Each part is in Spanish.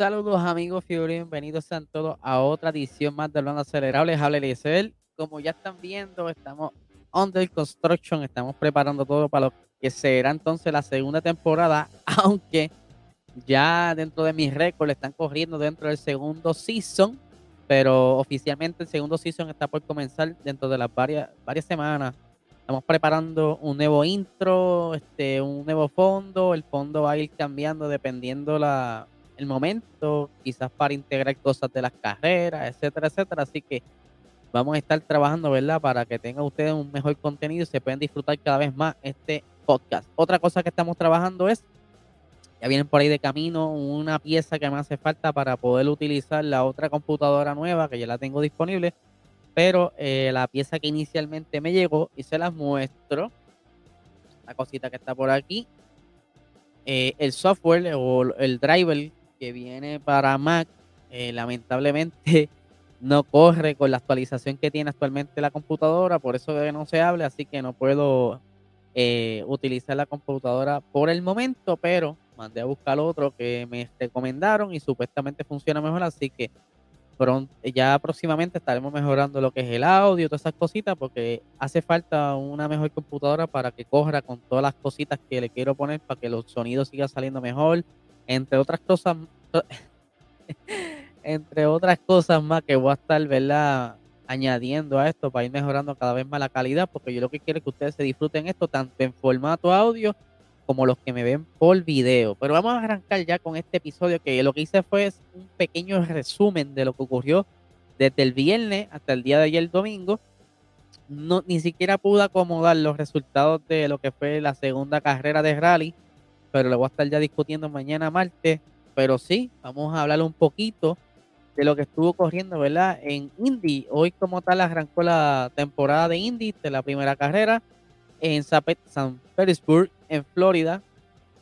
Saludos amigos Fiori, bienvenidos sean todos a otra edición más de Hablando Acelerable. Habla Eliezer. Como ya están viendo, estamos under construction, estamos preparando todo para lo que será entonces la segunda temporada, aunque ya dentro de mis récords están corriendo dentro del segundo season, pero oficialmente el segundo season está por comenzar dentro de las varias, varias semanas. Estamos preparando un nuevo intro, este, un nuevo fondo. El fondo va a ir cambiando dependiendo la, el momento, quizás para integrar cosas de las carreras, etcétera, etcétera. Así que vamos a estar trabajando, ¿verdad? Para que tengan ustedes un mejor contenido y se puedan disfrutar cada vez más este podcast. Otra cosa que estamos trabajando es, ya vienen por ahí de camino, una pieza que me hace falta para poder utilizar la otra computadora nueva que ya la tengo disponible, pero eh, la pieza que inicialmente me llegó y se las muestro, la cosita que está por aquí, eh, el software o el driver que viene para Mac, eh, lamentablemente no corre con la actualización que tiene actualmente la computadora, por eso no se hable, así que no puedo eh, utilizar la computadora por el momento, pero mandé a buscar otro que me recomendaron y supuestamente funciona mejor, así que pronto, ya próximamente estaremos mejorando lo que es el audio, todas esas cositas, porque hace falta una mejor computadora para que corra con todas las cositas que le quiero poner para que los sonidos sigan saliendo mejor, entre otras cosas, entre otras cosas más que voy a estar, ¿verdad? Añadiendo a esto para ir mejorando cada vez más la calidad, porque yo lo que quiero es que ustedes se disfruten esto tanto en formato audio como los que me ven por video. Pero vamos a arrancar ya con este episodio que lo que hice fue un pequeño resumen de lo que ocurrió desde el viernes hasta el día de ayer domingo. No, ni siquiera pude acomodar los resultados de lo que fue la segunda carrera de rally pero lo voy a estar ya discutiendo mañana martes. Pero sí, vamos a hablar un poquito de lo que estuvo corriendo, ¿verdad? En Indy. Hoy como tal arrancó la temporada de Indy de la primera carrera en San Petersburg, en Florida.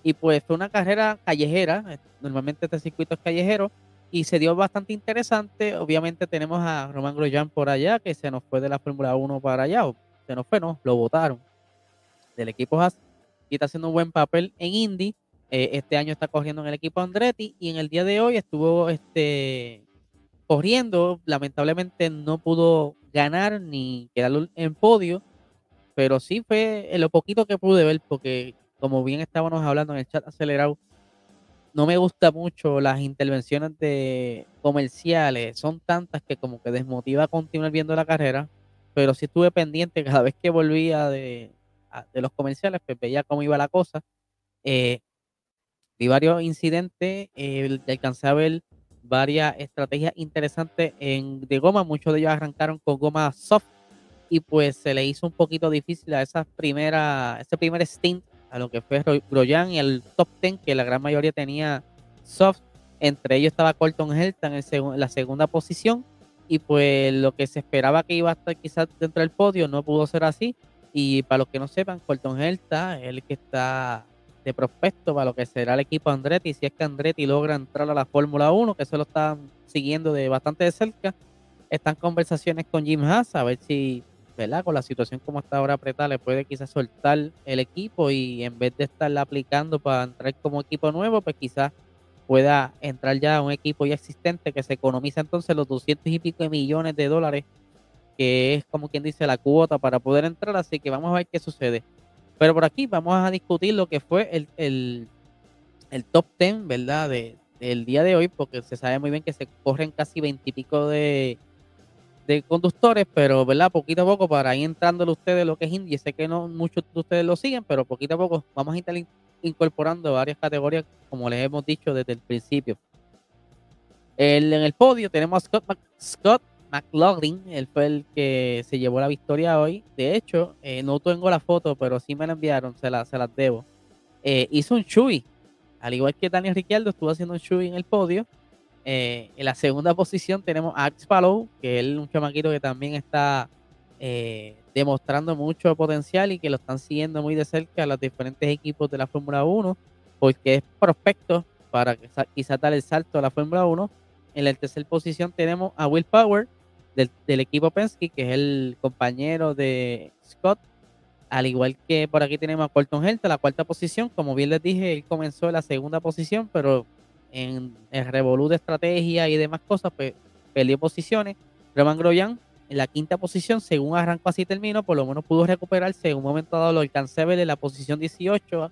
Y pues fue una carrera callejera. Normalmente este circuito es callejero. Y se dio bastante interesante. Obviamente tenemos a Román Grosjean por allá, que se nos fue de la Fórmula 1 para allá. O se nos fue, no, lo votaron del equipo Haas y está haciendo un buen papel en Indy. Eh, este año está corriendo en el equipo Andretti y en el día de hoy estuvo este, corriendo. Lamentablemente no pudo ganar ni quedar en podio, pero sí fue en lo poquito que pude ver, porque como bien estábamos hablando en el chat acelerado, no me gusta mucho las intervenciones de comerciales, son tantas que como que desmotiva continuar viendo la carrera, pero sí estuve pendiente cada vez que volvía de, de los comerciales, pues veía cómo iba la cosa. Eh, vi varios incidentes, eh, alcancé a ver varias estrategias interesantes en, de goma, muchos de ellos arrancaron con goma soft y pues se le hizo un poquito difícil a esa primera, ese primer stint a lo que fue Groyan y el top 10 que la gran mayoría tenía soft, entre ellos estaba Colton Helton en, en la segunda posición y pues lo que se esperaba que iba a estar quizás dentro del podio no pudo ser así y para los que no sepan, Colton Herta es el que está de prospecto para lo que será el equipo Andretti. Si es que Andretti logra entrar a la Fórmula 1, que eso lo están siguiendo de bastante de cerca, están conversaciones con Jim Haas a ver si, ¿verdad? Con la situación como está ahora apretada, le puede quizás soltar el equipo y en vez de estarla aplicando para entrar como equipo nuevo, pues quizás pueda entrar ya a un equipo ya existente que se economiza entonces los 200 y pico de millones de dólares que es como quien dice la cuota para poder entrar, así que vamos a ver qué sucede. Pero por aquí vamos a discutir lo que fue el, el, top 10, ¿verdad? De, del día de hoy, porque se sabe muy bien que se corren casi veintipico de, de conductores, pero ¿verdad? Poquito a poco para ir entrándole ustedes lo que es Indy. Sé que no muchos de ustedes lo siguen, pero poquito a poco vamos a estar incorporando varias categorías, como les hemos dicho desde el principio. en el podio tenemos a Scott, Scott McLaughlin, él fue el que se llevó la victoria hoy. De hecho, eh, no tengo la foto, pero sí me la enviaron, se, la, las debo. Eh, hizo un chui, al igual que Daniel Ricciardo estuvo haciendo un chui en el podio. Eh, en la segunda posición tenemos a Ax Palou, que es un chamaquito que también está demostrando mucho potencial y que lo están siguiendo muy de cerca los diferentes equipos de la Fórmula 1, porque es prospecto para quizás dar el salto a la Fórmula 1. En la tercera posición tenemos a Will Power, del, equipo Penske, que es el compañero de Scott. Al igual que por aquí tenemos a Colton Herta, la cuarta posición. Como bien les dije, él comenzó en la segunda posición, pero en el revolú de estrategia y demás cosas, pues perdió posiciones. Roman Grosjean en la quinta posición, según arrancó así terminó, por lo menos pudo recuperarse. En un momento dado lo alcancé en la posición 18.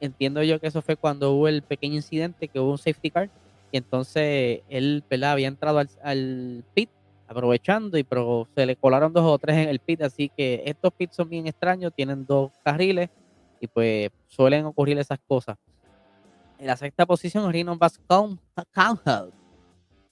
Entiendo yo que eso fue cuando hubo el pequeño incidente, que hubo un safety car. Y entonces él había entrado al, pit aprovechando y pero se le colaron dos o tres en el pit. Así que estos pits son bien extraños, tienen dos carriles y pues suelen ocurrir esas cosas. En la sexta posición, Rino Bascom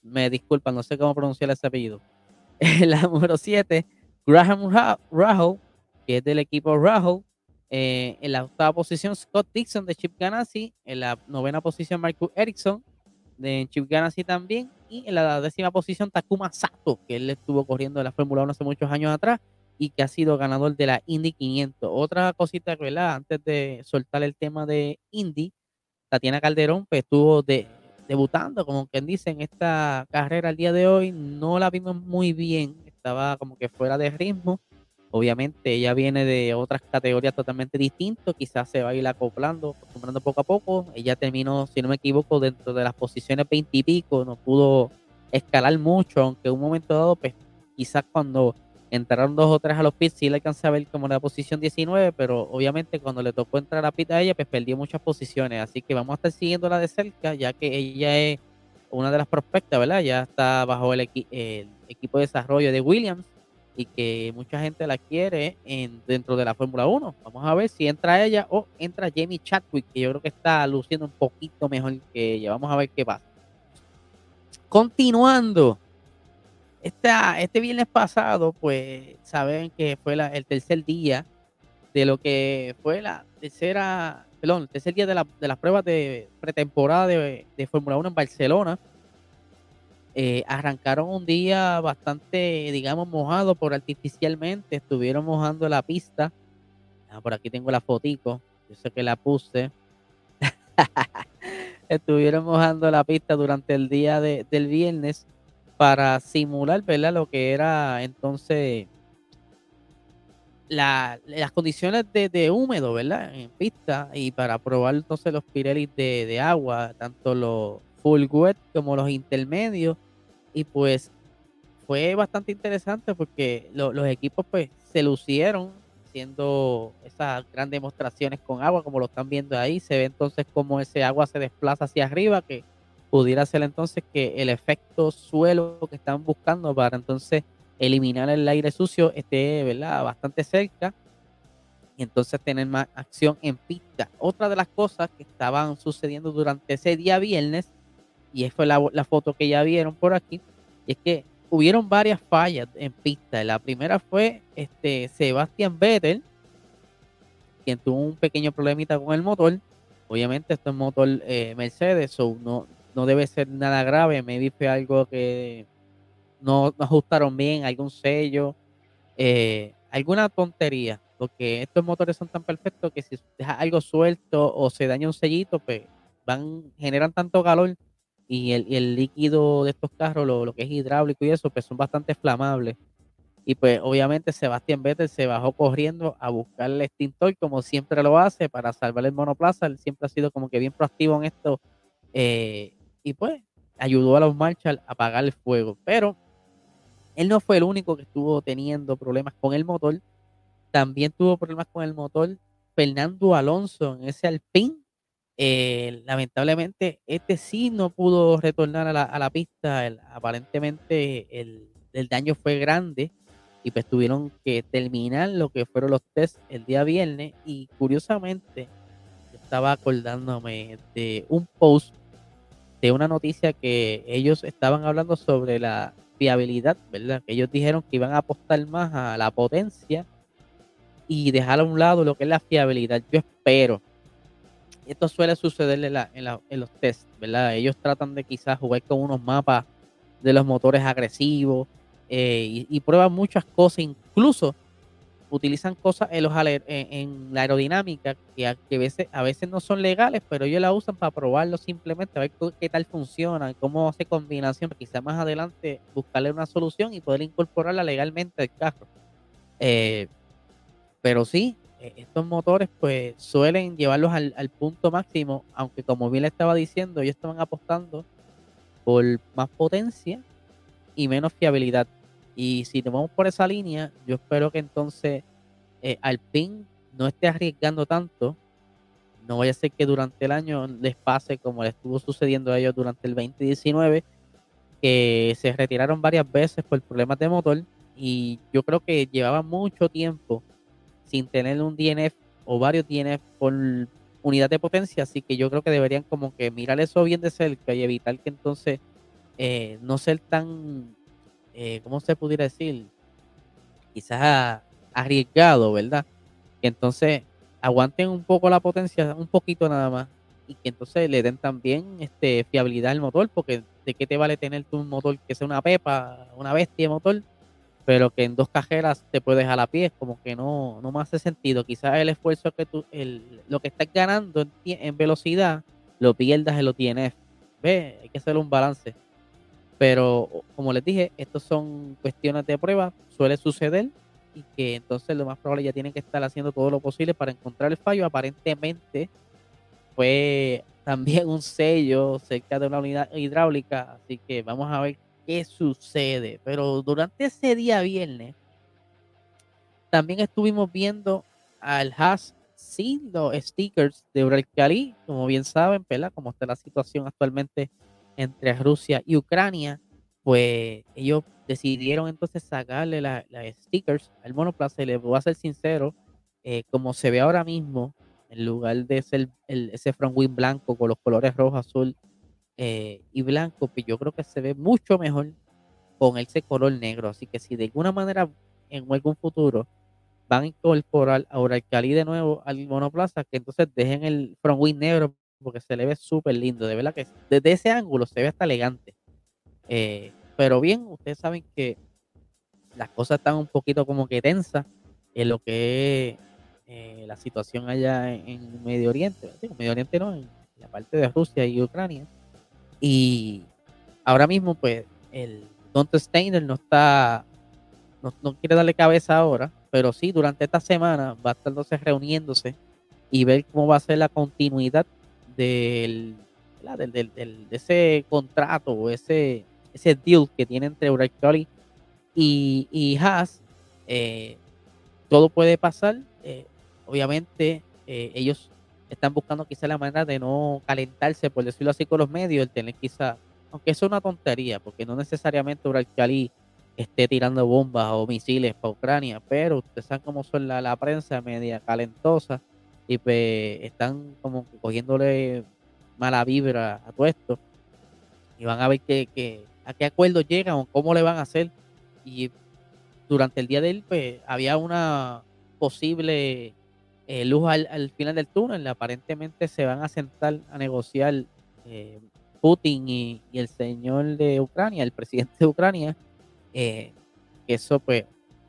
Me disculpan, no sé cómo pronunciar ese apellido En la número 7, Graham Rahal, que es del equipo Rahal. Eh, en la octava posición, Scott Dixon de Chip Ganassi. En la novena posición, Marcus Erickson de Chip Ganassi también. Y en la décima posición, Takuma Sato, que él estuvo corriendo en la Fórmula 1 hace muchos años atrás y que ha sido ganador de la Indy 500. Otra cosita, ¿verdad? Antes de soltar el tema de Indy, Tatiana Calderón pues, estuvo de, debutando, como quien dice, en esta carrera el día de hoy. No la vimos muy bien, estaba como que fuera de ritmo. Obviamente ella viene de otras categorías totalmente distintas, quizás se va a ir acoplando, acostumbrando poco a poco. Ella terminó, si no me equivoco, dentro de las posiciones 20 y pico, no pudo escalar mucho, aunque en un momento dado, pues quizás cuando entraron dos o tres a los pits, sí le alcancé a ver como la posición 19, pero obviamente cuando le tocó entrar a pit a ella, pues perdió muchas posiciones. Así que vamos a estar siguiéndola de cerca, ya que ella es una de las prospectas, ¿verdad? Ya está bajo el, equipo de desarrollo de Williams y que mucha gente la quiere en, dentro de la Fórmula 1. Vamos a ver si entra ella o entra Jamie Chadwick, que yo creo que está luciendo un poquito mejor que ella. Vamos a ver qué pasa. Continuando este viernes pasado, pues saben que fue el tercer día de lo que fue la tercera, perdón, el tercer día de, las pruebas de pretemporada de, Fórmula 1 en Barcelona. Eh, arrancaron un día bastante, digamos, mojado por artificialmente. Estuvieron mojando la pista. Ah, por aquí tengo la fotico. Yo sé que la puse. Estuvieron mojando la pista durante el día del viernes para simular, ¿verdad? Lo que era entonces las condiciones de, húmedo, ¿verdad? En pista y para probar entonces los Pirelli de, agua, tanto los full wet como los intermedios. Y pues fue bastante interesante porque los equipos pues se lucieron haciendo esas grandes demostraciones con agua, como lo están viendo ahí. Se ve entonces como ese agua se desplaza hacia arriba, que pudiera ser entonces que el efecto suelo que están buscando para entonces eliminar el aire sucio esté ¿verdad? bastante cerca y entonces tener más acción en pista. Otra de las cosas que estaban sucediendo durante ese día viernes, y fue la, foto que ya vieron por aquí, es que hubieron varias fallas en pista. La primera fue este Sebastián Vettel, quien tuvo un pequeño problemita con el motor. Obviamente esto es motor eh, Mercedes, o no, no debe ser nada grave, maybe fue algo que no, ajustaron bien, algún sello, eh, alguna tontería, porque estos motores son tan perfectos que si deja algo suelto o se daña un sellito, pues van, generan tanto calor y el, líquido de estos carros, lo, que es hidráulico y eso, pues son bastante flamables. Y pues obviamente Sebastián Vettel se bajó corriendo a buscar el extintor como siempre lo hace para salvar el monoplaza. Él siempre ha sido como que bien proactivo en esto. Eh, y pues ayudó a los Marshall a apagar el fuego. Pero él no fue el único que estuvo teniendo problemas con el motor. También tuvo problemas con el motor Fernando Alonso en ese Alpine. Eh, lamentablemente, este sí no pudo retornar a la, pista. aparentemente el, el, daño fue grande y pues tuvieron que terminar lo que fueron los test el día viernes. Y curiosamente, estaba acordándome de un post de una noticia que ellos estaban hablando sobre la fiabilidad, ¿verdad? Que ellos dijeron que iban a apostar más a la potencia y dejar a un lado lo que es la fiabilidad. Yo espero. Esto suele suceder en, los tests, ¿verdad? Ellos tratan de quizás jugar con unos mapas de los motores agresivos eh, y prueban muchas cosas, incluso utilizan cosas en, la aerodinámica que, a, veces, a veces no son legales, pero ellos la usan para probarlo simplemente, a ver qué tal funciona, cómo hace combinación, quizás más adelante buscarle una solución y poder incorporarla legalmente al carro. Eh, pero sí, eh, estos motores pues suelen llevarlos al, punto máximo, aunque como bien le estaba diciendo, ellos estaban apostando por más potencia y menos fiabilidad. Y si nos vamos por esa línea, yo espero que entonces eh, Alpine no esté arriesgando tanto. No vaya a ser que durante el año les pase como le estuvo sucediendo a ellos durante el 2019, que se retiraron varias veces por problemas de motor y yo creo que llevaba mucho tiempo sin tener un DNF o varios DNF por unidad de potencia, así que yo creo que deberían como que mirar eso bien de cerca y evitar que entonces eh, no ser tan, eh, ¿cómo se pudiera decir? Quizás arriesgado, ¿verdad? Que entonces aguanten un poco la potencia, un poquito nada más, y que entonces le den también este, fiabilidad al motor, porque de qué te vale tener tu motor que sea una pepa, una bestia de motor, pero que en dos cajeras te puedes a la pie, como que no, no me hace sentido. Quizás el esfuerzo que tú, el, lo que estás ganando en, velocidad, lo pierdas en los DNF. Ve, hay que hacer un balance. Pero como les dije, estos son cuestiones de prueba, suele suceder y que entonces lo más probable ya tienen que estar haciendo todo lo posible para encontrar el fallo. Aparentemente fue también un sello cerca de una unidad hidráulica, así que vamos a ver qué sucede. Pero durante ese día viernes, también estuvimos viendo al Haas sin los stickers de Uralcali, como bien saben, ¿verdad? Como está la situación actualmente entre Rusia y Ucrania, pues ellos decidieron entonces sacarle las stickers al monoplaza y les voy a ser sincero, eh, como se ve ahora mismo, en lugar de ser el, ese front wing blanco con los colores rojo, azul eh, y blanco, pues yo creo que se ve mucho mejor con ese color negro. Así que si de alguna manera en algún futuro van a incorporar a Uralcali de nuevo al monoplaza, que entonces dejen el front wing negro porque se le ve súper lindo. De verdad que desde ese ángulo se ve hasta elegante. Eh, pero bien, ustedes saben que las cosas están un poquito como que tensas en lo que es eh, la situación allá en, Medio Oriente. Medio Oriente no, en la parte de Rusia y Ucrania. Y ahora mismo, pues, el Don Steiner no está, no, quiere darle cabeza ahora, pero sí, durante esta semana va a estar entonces reuniéndose y ver cómo va a ser la continuidad del, del, del, de ese contrato o ese, ese deal que tiene entre Uralcali y, y Haas. Eh, todo puede pasar. Eh, obviamente, eh, ellos están buscando quizá la manera de no calentarse, por decirlo así, con los medios, el tener quizá, aunque eso es una tontería, porque no necesariamente Uralcali esté tirando bombas o misiles para Ucrania, pero ustedes saben cómo son la, prensa media calentosa y pues están como cogiéndole mala vibra a todo esto. Y van a ver que, a qué acuerdo llegan o cómo le van a hacer. Y durante el día de él pues había una posible eh, luz al, final del túnel. Aparentemente se van a sentar a negociar eh, Putin y, el señor de Ucrania, el presidente de Ucrania. Eh, eso pues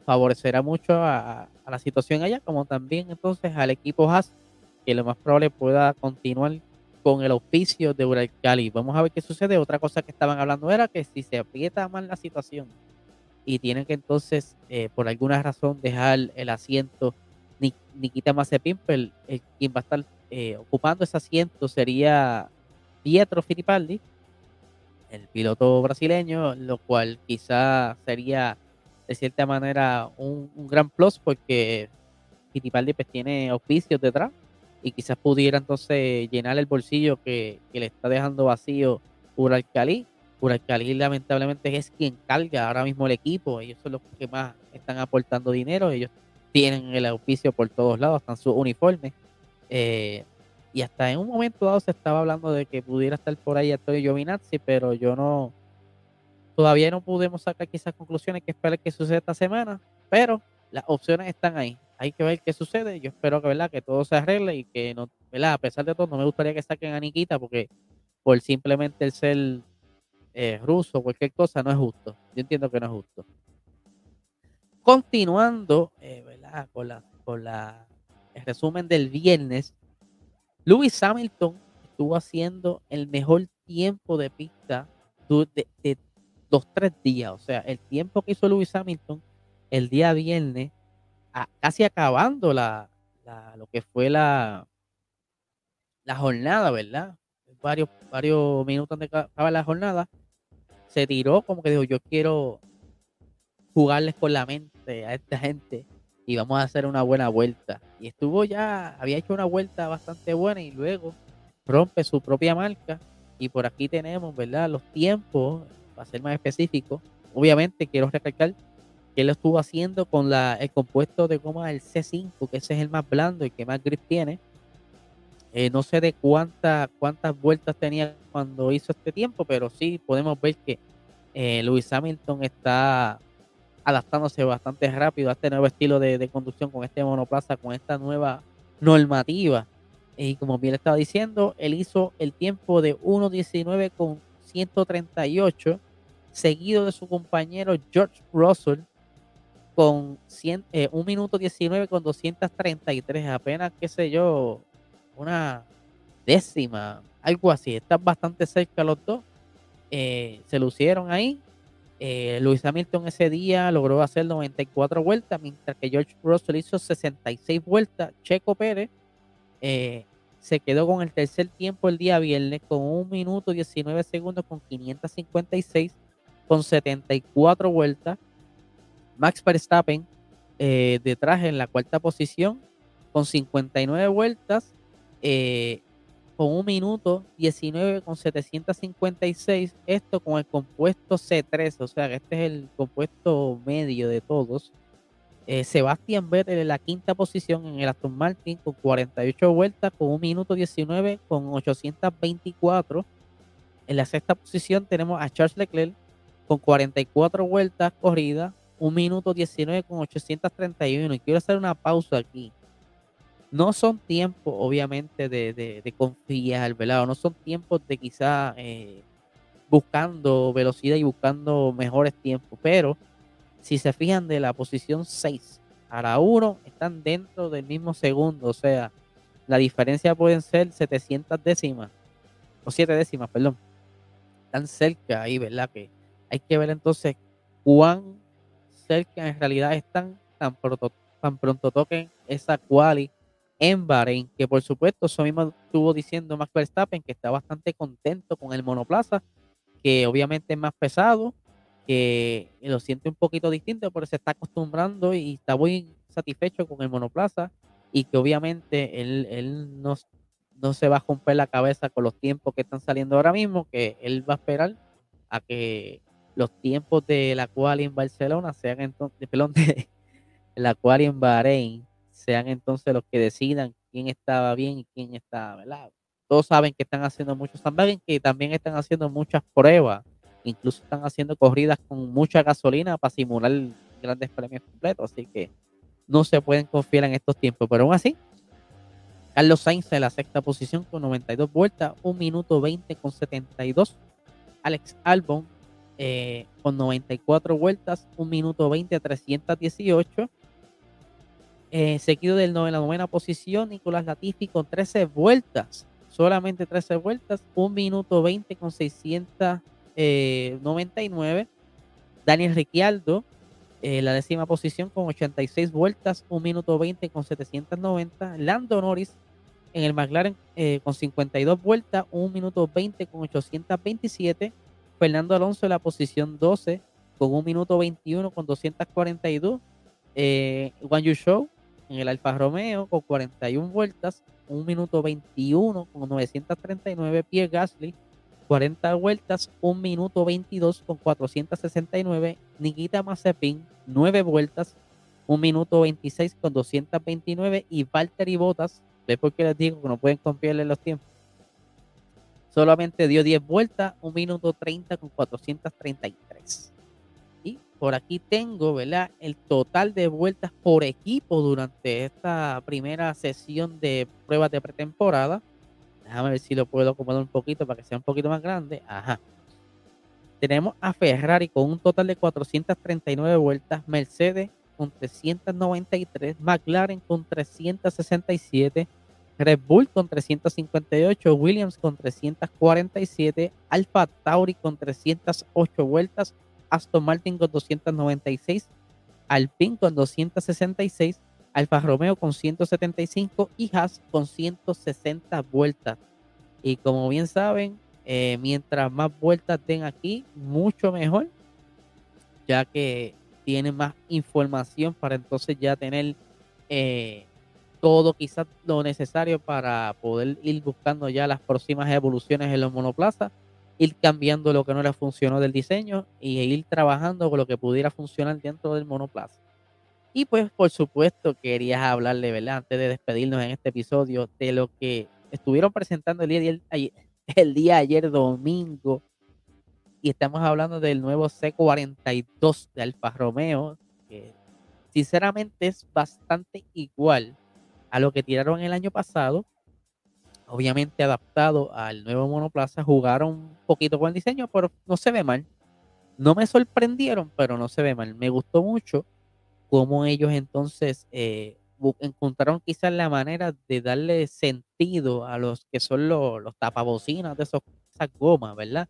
favorecerá mucho a, la situación allá, como también entonces al equipo Haas, que lo más probable pueda continuar con el auspicio de Uralcali. Vamos a ver qué sucede. Otra cosa que estaban hablando era que si se aprieta más la situación y tienen que entonces, por alguna razón, dejar el asiento Nikita Mazepin, el, quien va a estar eh, ocupando ese asiento sería Pietro Fittipaldi, el piloto brasileño, lo cual quizá sería de cierta manera un, gran plus porque Fittipaldi pues, tiene auspicios detrás y quizás pudiera entonces llenar el bolsillo que, le está dejando vacío Uralcali. Uralcali lamentablemente es quien carga ahora mismo el equipo, ellos son los que más están aportando dinero, ellos tienen el auspicio por todos lados, están sus uniformes. Eh, y hasta en un momento dado se estaba hablando de que pudiera estar por ahí Antonio Giovinazzi, pero yo no, todavía no pudimos sacar quizás conclusiones que esperar que suceda esta semana, pero las opciones están ahí. Hay que ver qué sucede. Yo espero que, ¿verdad? que todo se arregle y que no, ¿verdad? a pesar de todo, no me gustaría que saquen a Nikita porque por simplemente el ser eh, ruso, cualquier cosa, no es justo. Yo entiendo que no es justo. Continuando, eh, con, la, con la, el resumen del viernes, Lewis Hamilton estuvo haciendo el mejor tiempo de pista de, de dos, tres días. O sea, el tiempo que hizo Lewis Hamilton el día viernes, casi acabando la, lo que fue la, la jornada, ¿verdad? Varios, varios minutos de acaba la jornada, se tiró como que dijo, yo quiero jugarles con la mente a esta gente y vamos a hacer una buena vuelta. Y estuvo ya, había hecho una vuelta bastante buena y luego rompe su propia marca. Y por aquí tenemos, ¿verdad? Los tiempos, para ser más específico. Obviamente quiero recalcar que él lo estuvo haciendo con la, el compuesto de goma del C5, que ese es el más blando y que más grip tiene. Eh, no sé de cuántas cuántas vueltas tenía cuando hizo este tiempo, pero sí podemos ver que eh, Lewis Hamilton está adaptándose bastante rápido a este nuevo estilo de, conducción con este monoplaza, con esta nueva normativa. Y como bien estaba diciendo, él hizo el tiempo de 1.19 con 138, seguido de su compañero George Russell con 1 eh, minuto 19 con 233, apenas, qué sé yo, una décima, algo así. Están bastante cerca los dos. Eh, se lucieron ahí. Eh, Luis Hamilton ese día logró hacer 94 vueltas, mientras que George Russell hizo 66 vueltas. Checo Pérez eh, se quedó con el tercer tiempo el día viernes con 1 minuto 19 segundos con 556 con 74 vueltas. Max Verstappen detrás en la cuarta posición con 59 vueltas eh, con un minuto 19 con 756, esto con el compuesto C3, o sea que este es el compuesto medio de todos. Eh, Sebastián Vettel en la quinta posición en el Aston Martin con 48 vueltas, con un minuto 19 con 824. En la sexta posición tenemos a Charles Leclerc con 44 vueltas corridas, un minuto 19 con 831. Y quiero hacer una pausa aquí no son tiempos, obviamente, de, de, confiar, ¿verdad? no son tiempos de quizá eh, buscando velocidad y buscando mejores tiempos, pero si se fijan de la posición 6 a la 1, están dentro del mismo segundo, o sea, la diferencia pueden ser 700 décimas, o 7 décimas, perdón. Están cerca ahí, ¿verdad? Que hay que ver entonces cuán cerca en realidad están tan pronto, tan pronto toquen esa quali en Bahrein, que por supuesto eso mismo estuvo diciendo Max Verstappen, que está bastante contento con el monoplaza, que obviamente es más pesado, que lo siente un poquito distinto, pero se está acostumbrando y está muy satisfecho con el monoplaza y que obviamente él, él no, no se va a romper la cabeza con los tiempos que están saliendo ahora mismo, que él va a esperar a que los tiempos de la cual en Barcelona sean entonces, perdón, de la cual en Bahrein sean entonces los que decidan quién estaba bien y quién estaba, ¿verdad? Todos saben que están haciendo muchos sandbagging, que también están haciendo muchas pruebas, incluso están haciendo corridas con mucha gasolina para simular grandes premios completos, así que no se pueden confiar en estos tiempos, pero aún así, Carlos Sainz en la sexta posición con 92 vueltas, 1 minuto 20 con 72. Alex Albon eh, con 94 vueltas, 1 minuto 20 a 318. Eh, seguido del en la novena posición, Nicolás Latifi con 13 vueltas, solamente 13 vueltas, 1 minuto 20 con 699. Eh, Daniel Ricciardo, eh, la décima posición con 86 vueltas, 1 minuto 20 con 790. Lando Norris en el McLaren con 52 vueltas, 1 minuto 20 con 827. Fernando Alonso en la posición 12 con 1 minuto 21 con 242. Eh, Juan Yu Show en el Alfa Romeo con 41 vueltas, 1 minuto 21 con 939 Pierre Gasly, 40 vueltas, 1 minuto 22 con 469 Nikita Mazepin, 9 vueltas, 1 minuto 26 con 229 y Valtteri Bottas, ¿ve por qué les digo que no pueden confiarle los tiempos? Solamente dio 10 vueltas, 1 minuto 30 con 433 por aquí tengo, ¿verdad? El total de vueltas por equipo durante esta primera sesión de pruebas de pretemporada. Déjame ver si lo puedo acomodar un poquito para que sea un poquito más grande. Ajá. Tenemos a Ferrari con un total de 439 vueltas, Mercedes con 393, McLaren con 367, Red Bull con 358, Williams con 347, Alfa Tauri con 308 vueltas, Aston Martin con 296, Alpine con 266, Alfa Romeo con 175 y Haas con 160 vueltas. Y como bien saben, eh, mientras más vueltas den aquí, mucho mejor, ya que tiene más información para entonces ya tener eh, todo quizás lo necesario para poder ir buscando ya las próximas evoluciones en los monoplazas, ir cambiando lo que no le funcionó del diseño y ir trabajando con lo que pudiera funcionar dentro del monoplaza. Y pues por supuesto quería hablarle, ¿verdad? Antes de despedirnos en este episodio de lo que estuvieron presentando el día ayer domingo. Y estamos hablando del nuevo C42 de Alfa Romeo, que sinceramente es bastante igual a lo que tiraron el año pasado. Obviamente adaptado al nuevo monoplaza, jugaron un poquito con el diseño, pero no se ve mal. No me sorprendieron, pero no se ve mal. Me gustó mucho cómo ellos entonces eh, encontraron quizás la manera de darle sentido a los que son los, los tapabocinas de esos, esas gomas, ¿verdad?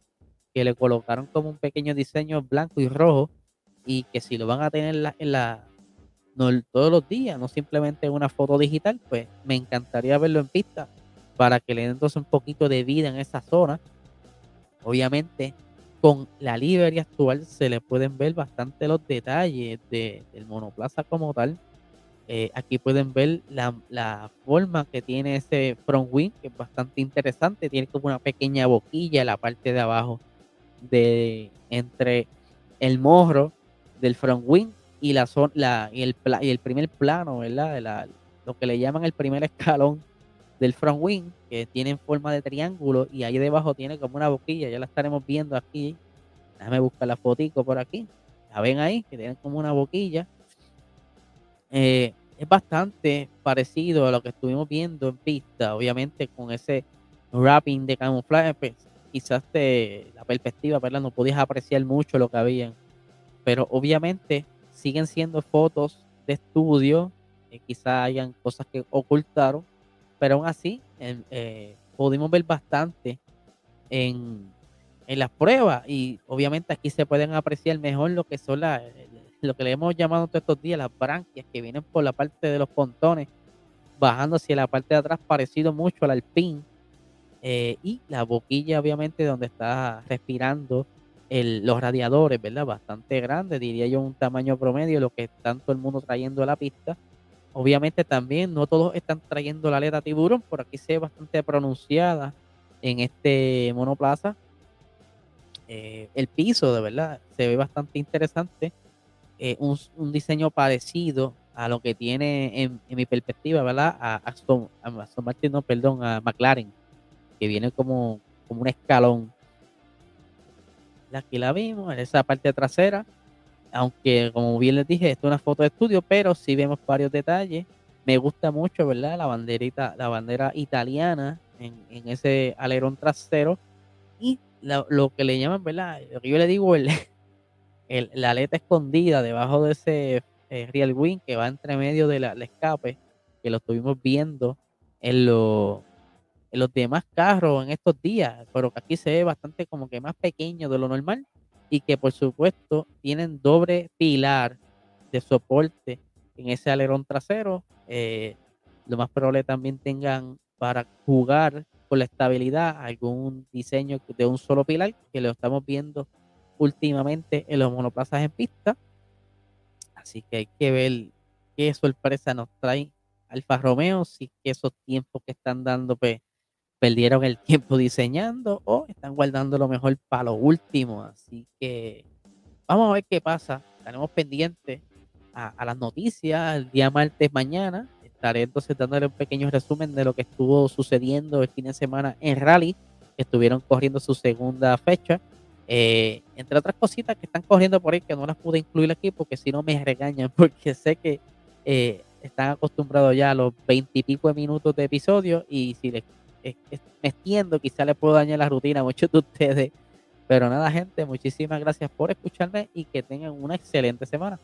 Que le colocaron como un pequeño diseño blanco y rojo y que si lo van a tener en la, no, todos los días, no simplemente una foto digital, pues me encantaría verlo en pista para que le den entonces un poquito de vida en esa zona. Obviamente, con la livery actual se le pueden ver bastante los detalles de, del monoplaza como tal. Eh, aquí pueden ver la, la, forma que tiene ese front wing, que es bastante interesante. Tiene como una pequeña boquilla en la parte de abajo de entre el morro del front wing y la, la y el, y el primer plano, ¿verdad? lo que le llaman el primer escalón del front wing, que tiene forma de triángulo y ahí debajo tiene como una boquilla, ya la estaremos viendo aquí. Déjame buscar la fotico por aquí. La ven ahí, que tiene como una boquilla. Eh, es bastante parecido a lo que estuvimos viendo en pista, obviamente con ese wrapping de camuflaje, pues, quizás de la perspectiva, ¿verdad? No podías apreciar mucho lo que había, pero obviamente siguen siendo fotos de estudio, eh, quizá hayan cosas que ocultaron, pero aún así eh, pudimos ver bastante en, en, las pruebas y obviamente aquí se pueden apreciar mejor lo que son las, lo que le hemos llamado todos estos días las branquias que vienen por la parte de los pontones, bajando hacia la parte de atrás parecido mucho al alpín eh, y la boquilla obviamente donde está respirando los radiadores, ¿verdad? Bastante grandes, diría yo un tamaño promedio, lo que todo el mundo trayendo a la pista. Obviamente también no todos están trayendo la aleta tiburón, por aquí se ve bastante pronunciada en este monoplaza. Eh, el piso, de verdad, se ve bastante interesante. Eh, un, diseño parecido a lo que tiene en, mi perspectiva, ¿verdad? A Aston, Martin, no, perdón, a McLaren, que viene como, como un escalón Aquí la vimos, en esa parte trasera. Aunque, como bien les dije, esto es una foto de estudio, pero sí vemos varios detalles. Me gusta mucho, ¿verdad? La banderita, la bandera italiana en, ese alerón trasero. Y lo que le llaman, ¿verdad? Lo que yo le digo, el, la aleta escondida debajo de ese eh, real wing que va entre medio del de escape, que lo estuvimos viendo en, lo, en los demás carros en estos días, pero que aquí se ve bastante como que más pequeño de lo normal y que por supuesto tienen doble pilar de soporte en ese alerón trasero. Eh, lo más probable también tengan para jugar con la estabilidad algún diseño de un solo pilar que lo estamos viendo últimamente en los monoplazas en pista. Así que hay que ver qué sorpresa nos trae Alfa Romeo, si esos tiempos que están dando pues, perdieron el tiempo diseñando o están guardando lo mejor para lo último. Así que vamos a ver qué pasa. Estaremos pendientes a, las noticias el día martes mañana. Estaré entonces dándole un pequeño resumen de lo que estuvo sucediendo el fin de semana en Rally, que estuvieron corriendo su segunda fecha. Eh, entre otras cositas que están corriendo por ahí que no las pude incluir aquí porque si no me regañan, porque sé que eh, están acostumbrados ya a los veintipico minutos de episodio y si les me extiendo, quizá le puedo dañar la rutina a muchos de ustedes. Pero nada, gente, muchísimas gracias por escucharme y que tengan una excelente semana.